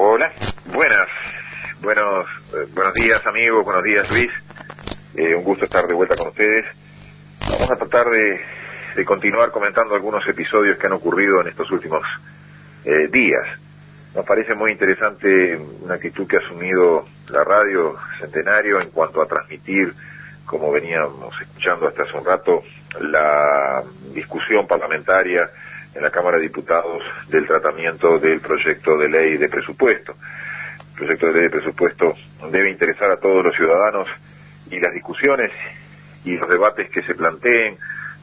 Hola, buenas, buenos, eh, buenos días amigos, buenos días Luis, eh, un gusto estar de vuelta con ustedes. Vamos a tratar de, continuar comentando algunos episodios que han ocurrido en estos últimos eh, días. Nos parece muy interesante una actitud que ha asumido la radio Centenario en cuanto a transmitir, como veníamos escuchando hasta hace un rato, la discusión parlamentaria en la Cámara de Diputados del tratamiento del proyecto de ley de presupuesto. El proyecto de ley de presupuesto debe interesar a todos los ciudadanos y las discusiones y los debates que se planteen,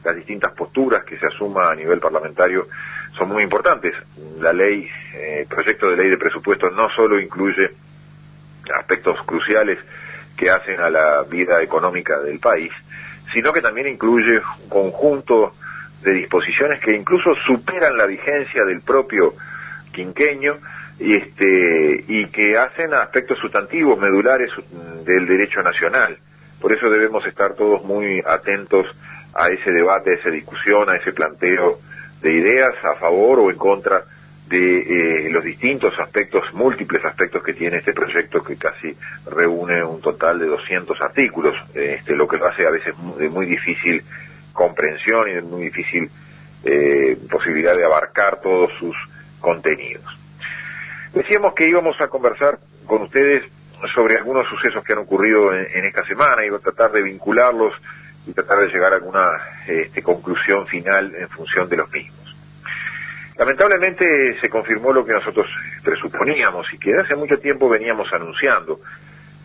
las distintas posturas que se asuma a nivel parlamentario son muy importantes. La ley, el eh, proyecto de ley de presupuesto no solo incluye aspectos cruciales que hacen a la vida económica del país, sino que también incluye un conjunto de disposiciones que incluso superan la vigencia del propio quinqueño y este y que hacen aspectos sustantivos medulares del derecho nacional. Por eso debemos estar todos muy atentos a ese debate, a esa discusión, a ese planteo de ideas a favor o en contra de eh, los distintos aspectos, múltiples aspectos que tiene este proyecto que casi reúne un total de 200 artículos, este, lo que lo hace a veces muy, muy difícil comprensión y de muy difícil eh, posibilidad de abarcar todos sus contenidos. Decíamos que íbamos a conversar con ustedes sobre algunos sucesos que han ocurrido en, esta semana, y a tratar de vincularlos y tratar de llegar a alguna este, conclusión final en función de los mismos. Lamentablemente se confirmó lo que nosotros presuponíamos y que hace mucho tiempo veníamos anunciando.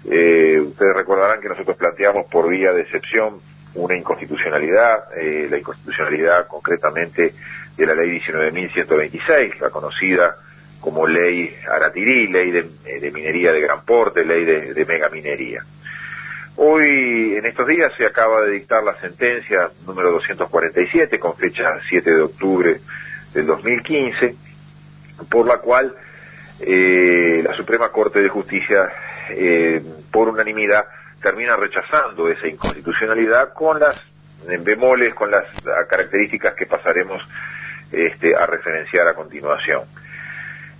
Eh, ustedes recordarán que nosotros planteamos por vía de excepción una inconstitucionalidad, eh, la inconstitucionalidad concretamente de la ley 19.126, la conocida como ley Aratirí, ley de, eh, minería de gran porte, ley de, de megaminería. Hoy, en estos días, se acaba de dictar la sentencia número 247, con fecha 7 de octubre del 2015, por la cual eh, la Suprema Corte de Justicia, por unanimidad, termina rechazando esa inconstitucionalidad con las bemoles, con las características que pasaremos este, a referenciar a continuación.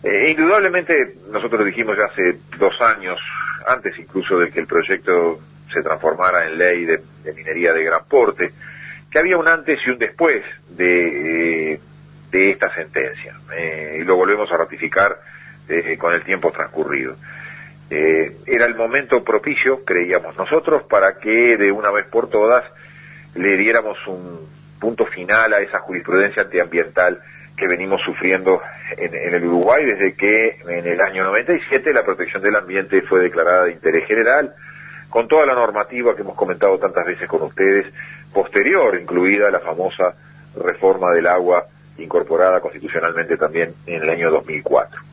Eh, indudablemente, nosotros dijimos ya hace dos años, antes incluso de que el proyecto se transformara en ley de, minería de gran porte, que había un antes y un después de, esta sentencia. Eh, y lo volvemos a ratificar eh, con el tiempo transcurrido. Eh, era el momento propicio, creíamos nosotros, para que de una vez por todas le diéramos un punto final a esa jurisprudencia antiambiental que venimos sufriendo en, el Uruguay desde que en el año 97 la protección del ambiente fue declarada de interés general, con toda la normativa que hemos comentado tantas veces con ustedes, posterior, incluida la famosa reforma del agua incorporada constitucionalmente también en el año 2004.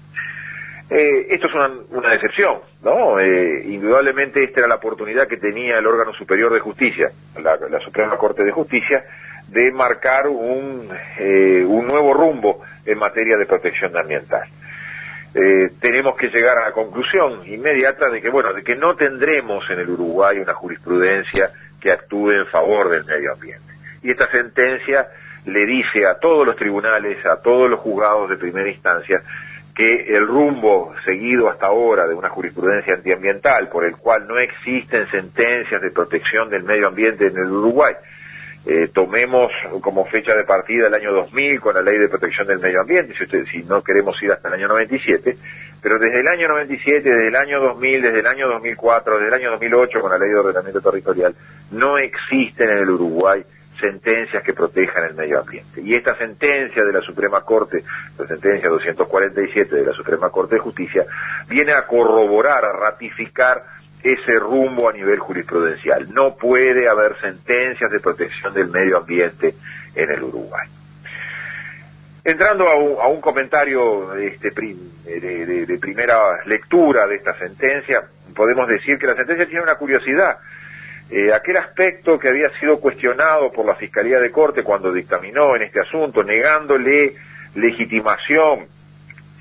Eh, esto es una, decepción, ¿no? Eh, indudablemente esta era la oportunidad que tenía el órgano superior de justicia, la, Suprema Corte de Justicia, de marcar un, eh, un nuevo rumbo en materia de protección ambiental. tenemos que llegar a la conclusión inmediata de que, bueno, de que no tendremos en el Uruguay una jurisprudencia que actúe en favor del medio ambiente. Y esta sentencia le dice a todos los tribunales, a todos los juzgados de primera instancia, que el rumbo seguido hasta ahora de una jurisprudencia antiambiental por el cual no existen sentencias de protección del medio ambiente en el Uruguay, eh, tomemos como fecha de partida el año 2000 con la ley de protección del medio ambiente, si, si no queremos ir hasta el año 97, pero desde el año 97, desde el año 2000, desde el año 2004, desde el año 2008 con la ley de ordenamiento territorial, no existen en el Uruguay sentencias que protejan el medio ambiente. Y esta sentencia de la Suprema Corte, la sentencia 247 de la Suprema Corte de Justicia, viene a corroborar, a ratificar ese rumbo a nivel jurisprudencial. No puede haber sentencias de protección del medio ambiente en el Uruguay. Entrando a un, comentario este, de, primera lectura de esta sentencia, podemos decir que la sentencia tiene una curiosidad. Eh, aquel aspecto que había sido cuestionado por la Fiscalía de Corte cuando dictaminó en este asunto, negándole legitimación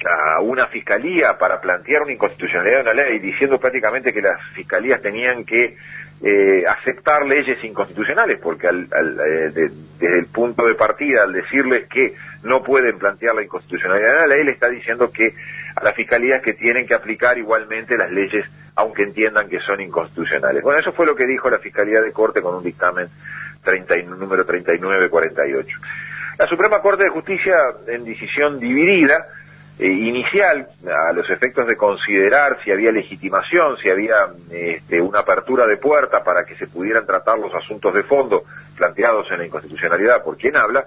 a una fiscalía para plantear una inconstitucionalidad de una ley, diciendo prácticamente que las fiscalías tenían que eh, aceptar leyes inconstitucionales, porque al, eh, desde el punto de partida, al decirles que no pueden plantear la inconstitucionalidad de la ley, le está diciendo que a las fiscalías que tienen que aplicar igualmente las leyes, aunque entiendan que son inconstitucionales. Bueno, eso fue lo que dijo la Fiscalía de Corte con un dictamen 30, número 3948. La Suprema Corte de Justicia, en decisión dividida, eh, inicial a los efectos de considerar si había legitimación, si había este, una apertura de puerta para que se pudieran tratar los asuntos de fondo planteados en la inconstitucionalidad por quien habla,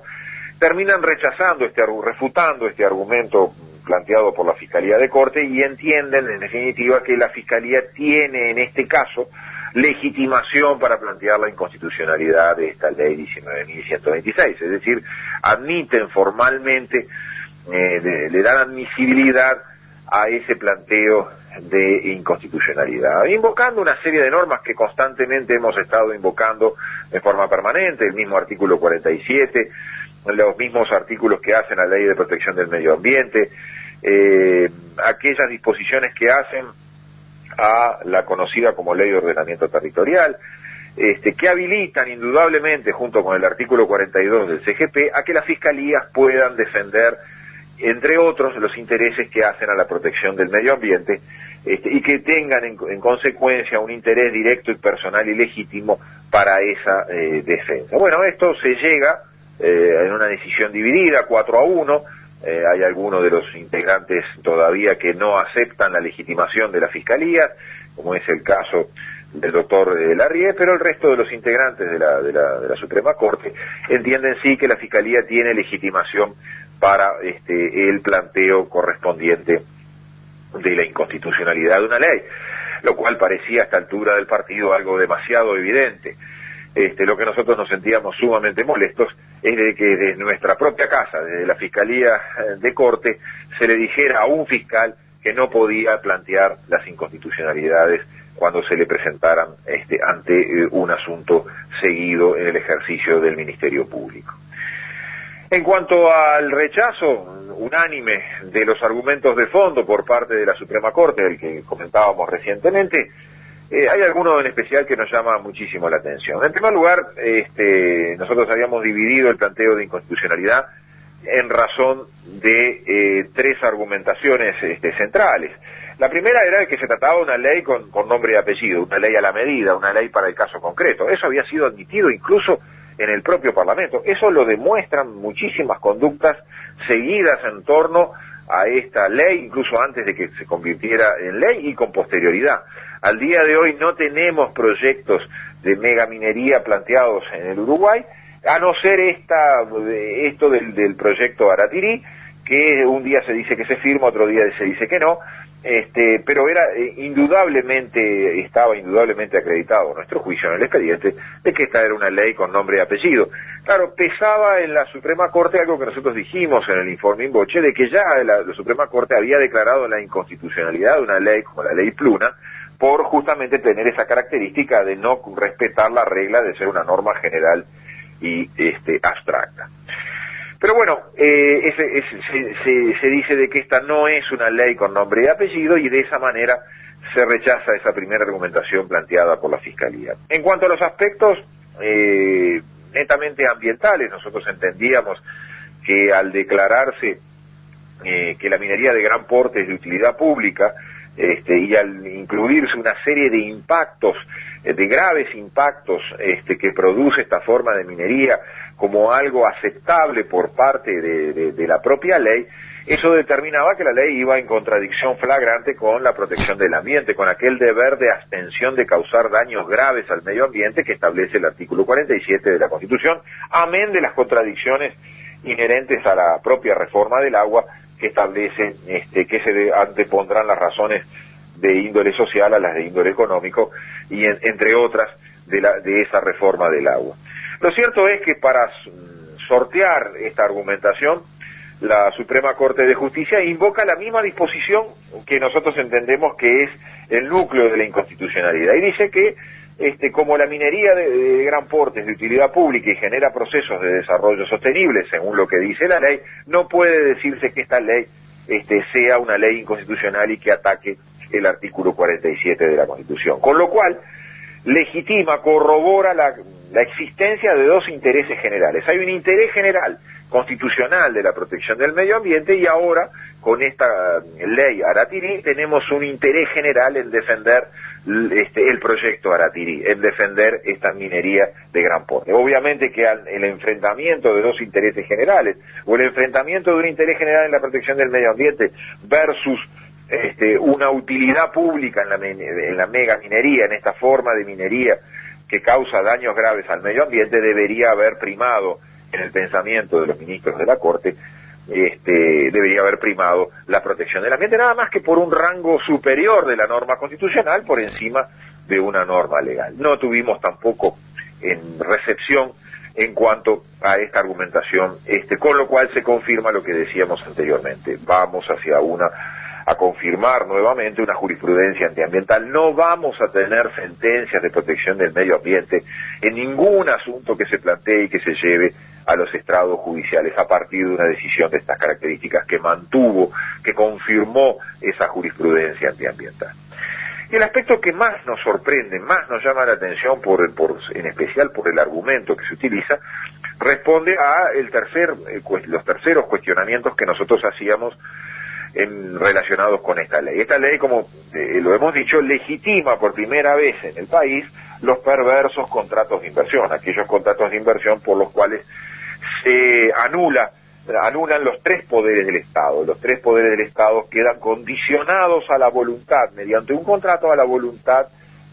terminan rechazando este refutando este argumento planteado por la Fiscalía de Corte y entienden en definitiva que la Fiscalía tiene en este caso legitimación para plantear la inconstitucionalidad de esta ley 19.126, es decir, admiten formalmente eh, le dan admisibilidad a ese planteo de inconstitucionalidad, invocando una serie de normas que constantemente hemos estado invocando en forma permanente, el mismo artículo 47, los mismos artículos que hacen la ley de protección del medio ambiente, eh, aquellas disposiciones que hacen a la conocida como ley de ordenamiento territorial, este, que habilitan indudablemente, junto con el artículo 42 del CGP, a que las fiscalías puedan defender entre otros los intereses que hacen a la protección del medio ambiente este, y que tengan en, consecuencia un interés directo y personal y legítimo para esa eh, defensa. Bueno, esto se llega eh, en una decisión dividida, 4 a 1, eh, hay algunos de los integrantes todavía que no aceptan la legitimación de la Fiscalía, como es el caso del doctor Larrié, pero el resto de los integrantes de la, de la Suprema Corte entienden sí que la Fiscalía tiene legitimación para este, el planteo correspondiente de la inconstitucionalidad de una ley, lo cual parecía a esta altura del partido algo demasiado evidente. Este, lo que nosotros nos sentíamos sumamente molestos es de que desde nuestra propia casa, desde la Fiscalía de Corte, se le dijera a un fiscal que no podía plantear las inconstitucionalidades cuando se le presentaran este, ante eh, un asunto seguido en el ejercicio del Ministerio Público. En cuanto al rechazo unánime de los argumentos de fondo por parte de la Suprema Corte, del que comentábamos recientemente, eh, hay alguno en especial que nos llama muchísimo la atención. En primer lugar, este, nosotros habíamos dividido el planteo de inconstitucionalidad en razón de eh, tres argumentaciones este, centrales. La primera era que se trataba de una ley con, con nombre y apellido, una ley a la medida, una ley para el caso concreto. Eso había sido admitido incluso en el propio Parlamento. Eso lo demuestran muchísimas conductas seguidas en torno a esta ley, incluso antes de que se convirtiera en ley y con posterioridad. Al día de hoy no tenemos proyectos de megaminería planteados en el Uruguay, a no ser esta, esto del, del proyecto Aratirí, que un día se dice que se firma, otro día se dice que no, este, pero era eh, indudablemente, estaba indudablemente acreditado nuestro juicio en el expediente de que esta era una ley con nombre y apellido. Claro, pesaba en la Suprema Corte algo que nosotros dijimos en el informe Inboche, de que ya la, Suprema Corte había declarado la inconstitucionalidad de una ley como la ley Pluna, por justamente tener esa característica de no respetar la regla de ser una norma general y este, abstracta. Pero bueno, eh, se, dice de que esta no es una ley con nombre y apellido y de esa manera se rechaza esa primera argumentación planteada por la Fiscalía. En cuanto a los aspectos eh, netamente ambientales, nosotros entendíamos que al declararse eh, que la minería de gran porte es de utilidad pública, este, y al incluirse una serie de impactos, de graves impactos este, que produce esta forma de minería como algo aceptable por parte de, la propia ley, eso determinaba que la ley iba en contradicción flagrante con la protección del ambiente, con aquel deber de abstención de causar daños graves al medio ambiente que establece el artículo 47 de la Constitución, amén de las contradicciones inherentes a la propia reforma del agua que establece este, que se antepondrán las razones de índole social a las de índole económico y entre otras de esa reforma del agua. Lo cierto es que para sortear esta argumentación, la Suprema Corte de Justicia invoca la misma disposición que nosotros entendemos que es el núcleo de la inconstitucionalidad y dice que este, como la minería de, gran porte es de utilidad pública y genera procesos de desarrollo sostenible, según lo que dice la ley, no puede decirse que esta ley este, sea una ley inconstitucional y que ataque el artículo 47 de la Constitución. Con lo cual, legitima, corrobora la, la existencia de dos intereses generales. Hay un interés general constitucional de la protección del medio ambiente y ahora con esta ley Aratirí tenemos un interés general en defender este, el proyecto Aratirí, en defender esta minería de gran porte. Obviamente que el enfrentamiento de dos intereses generales o el enfrentamiento de un interés general en la protección del medio ambiente versus este, una utilidad pública en la, en la mega minería, en esta forma de minería que causa daños graves al medio ambiente, debería haber primado en el pensamiento de los ministros de la Corte, este, debería haber primado la protección del ambiente, nada más que por un rango superior de la norma constitucional por encima de una norma legal. No tuvimos tampoco en recepción en cuanto a esta argumentación, este, con lo cual se confirma lo que decíamos anteriormente. Vamos hacia una a confirmar nuevamente una jurisprudencia antiambiental. No vamos a tener sentencias de protección del medio ambiente en ningún asunto que se plantee y que se lleve a los estrados judiciales a partir de una decisión de estas características que mantuvo, que confirmó esa jurisprudencia antiambiental. Y el aspecto que más nos sorprende, más nos llama la atención, por, por, en especial por el argumento que se utiliza, responde a el tercer, eh, los terceros cuestionamientos que nosotros hacíamos en, relacionados con esta ley. Esta ley, como eh, lo hemos dicho, legitima por primera vez en el país los perversos contratos de inversión, aquellos contratos de inversión por los cuales se anula anulan los tres poderes del Estado. Los tres poderes del Estado quedan condicionados a la voluntad, mediante un contrato a la voluntad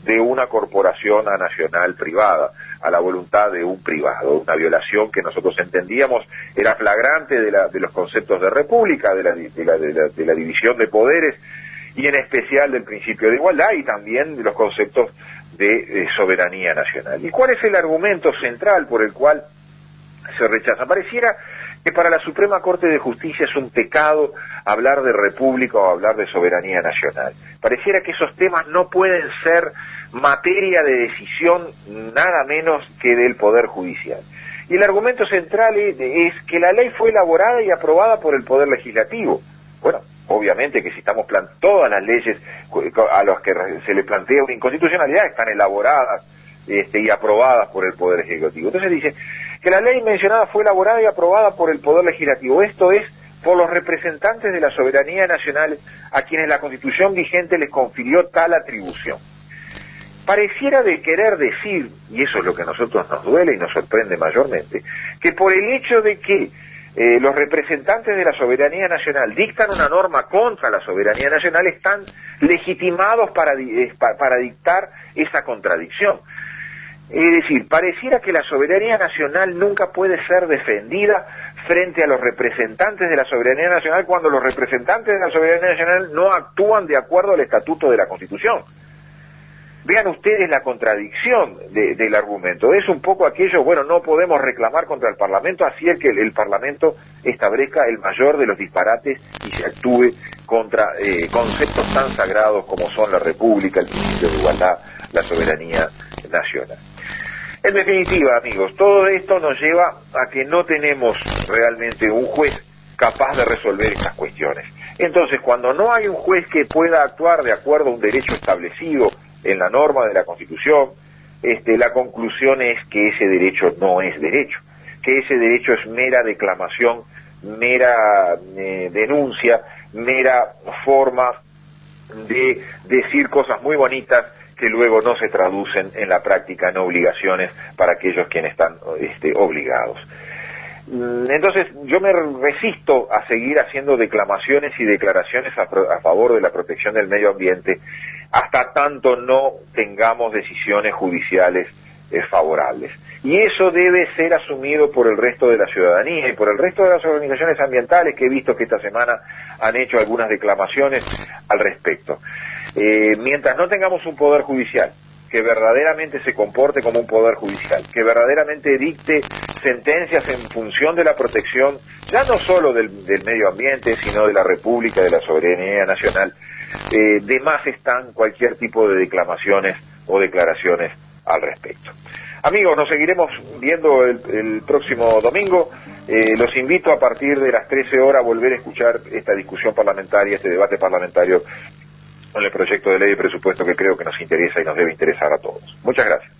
de una corporación nacional privada, a la voluntad de un privado, una violación que nosotros entendíamos era flagrante de, la, de los conceptos de república, de la, de, la, de la división de poderes y en especial del principio de igualdad y también de los conceptos de soberanía nacional. ¿Y cuál es el argumento central por el cual se rechaza. Pareciera que para la Suprema Corte de Justicia es un pecado hablar de república o hablar de soberanía nacional. Pareciera que esos temas no pueden ser materia de decisión nada menos que del Poder Judicial. Y el argumento central es, que la ley fue elaborada y aprobada por el Poder Legislativo. Bueno, obviamente que si estamos plan todas las leyes a las que se le plantea una inconstitucionalidad están elaboradas este, y aprobadas por el Poder Ejecutivo. Entonces dice, que la ley mencionada fue elaborada y aprobada por el Poder Legislativo. Esto es por los representantes de la soberanía nacional a quienes la Constitución vigente les confirió tal atribución. Pareciera de querer decir, y eso es lo que a nosotros nos duele y nos sorprende mayormente, que por el hecho de que eh, los representantes de la soberanía nacional dictan una norma contra la soberanía nacional, están legitimados para, eh, para dictar esa contradicción. Es decir, pareciera que la soberanía nacional nunca puede ser defendida frente a los representantes de la soberanía nacional cuando los representantes de la soberanía nacional no actúan de acuerdo al estatuto de la Constitución. Vean ustedes la contradicción del argumento. Es un poco aquello, bueno, no podemos reclamar contra el Parlamento, así es que el, Parlamento establezca el mayor de los disparates y se actúe contra eh, conceptos tan sagrados como son la República, el principio de igualdad, la soberanía nacional. En definitiva, amigos, todo esto nos lleva a que no tenemos realmente un juez capaz de resolver estas cuestiones. Entonces, cuando no hay un juez que pueda actuar de acuerdo a un derecho establecido en la norma de la Constitución, este, la conclusión es que ese derecho no es derecho, que ese derecho es mera declamación, mera eh, denuncia, mera forma de decir cosas muy bonitas que luego no se traducen en la práctica en obligaciones para aquellos quienes están este, obligados. Mm, entonces yo me resisto a seguir haciendo declamaciones y declaraciones a, favor de la protección del medio ambiente hasta tanto no tengamos decisiones judiciales eh, favorables. Y eso debe ser asumido por el resto de la ciudadanía y por el resto de las organizaciones ambientales que he visto que esta semana han hecho algunas declamaciones al respecto. Eh, mientras no tengamos un poder judicial que verdaderamente se comporte como un poder judicial, que verdaderamente dicte sentencias en función de la protección, ya no solo del, medio ambiente, sino de la República, de la soberanía nacional. Eh, de más están cualquier tipo de declamaciones o declaraciones al respecto. Amigos, nos seguiremos viendo el, próximo domingo. Eh, los invito a partir de las 13 horas a volver a escuchar esta discusión parlamentaria, este debate parlamentario con el proyecto de ley de presupuesto que creo que nos interesa y nos debe interesar a todos. Muchas gracias.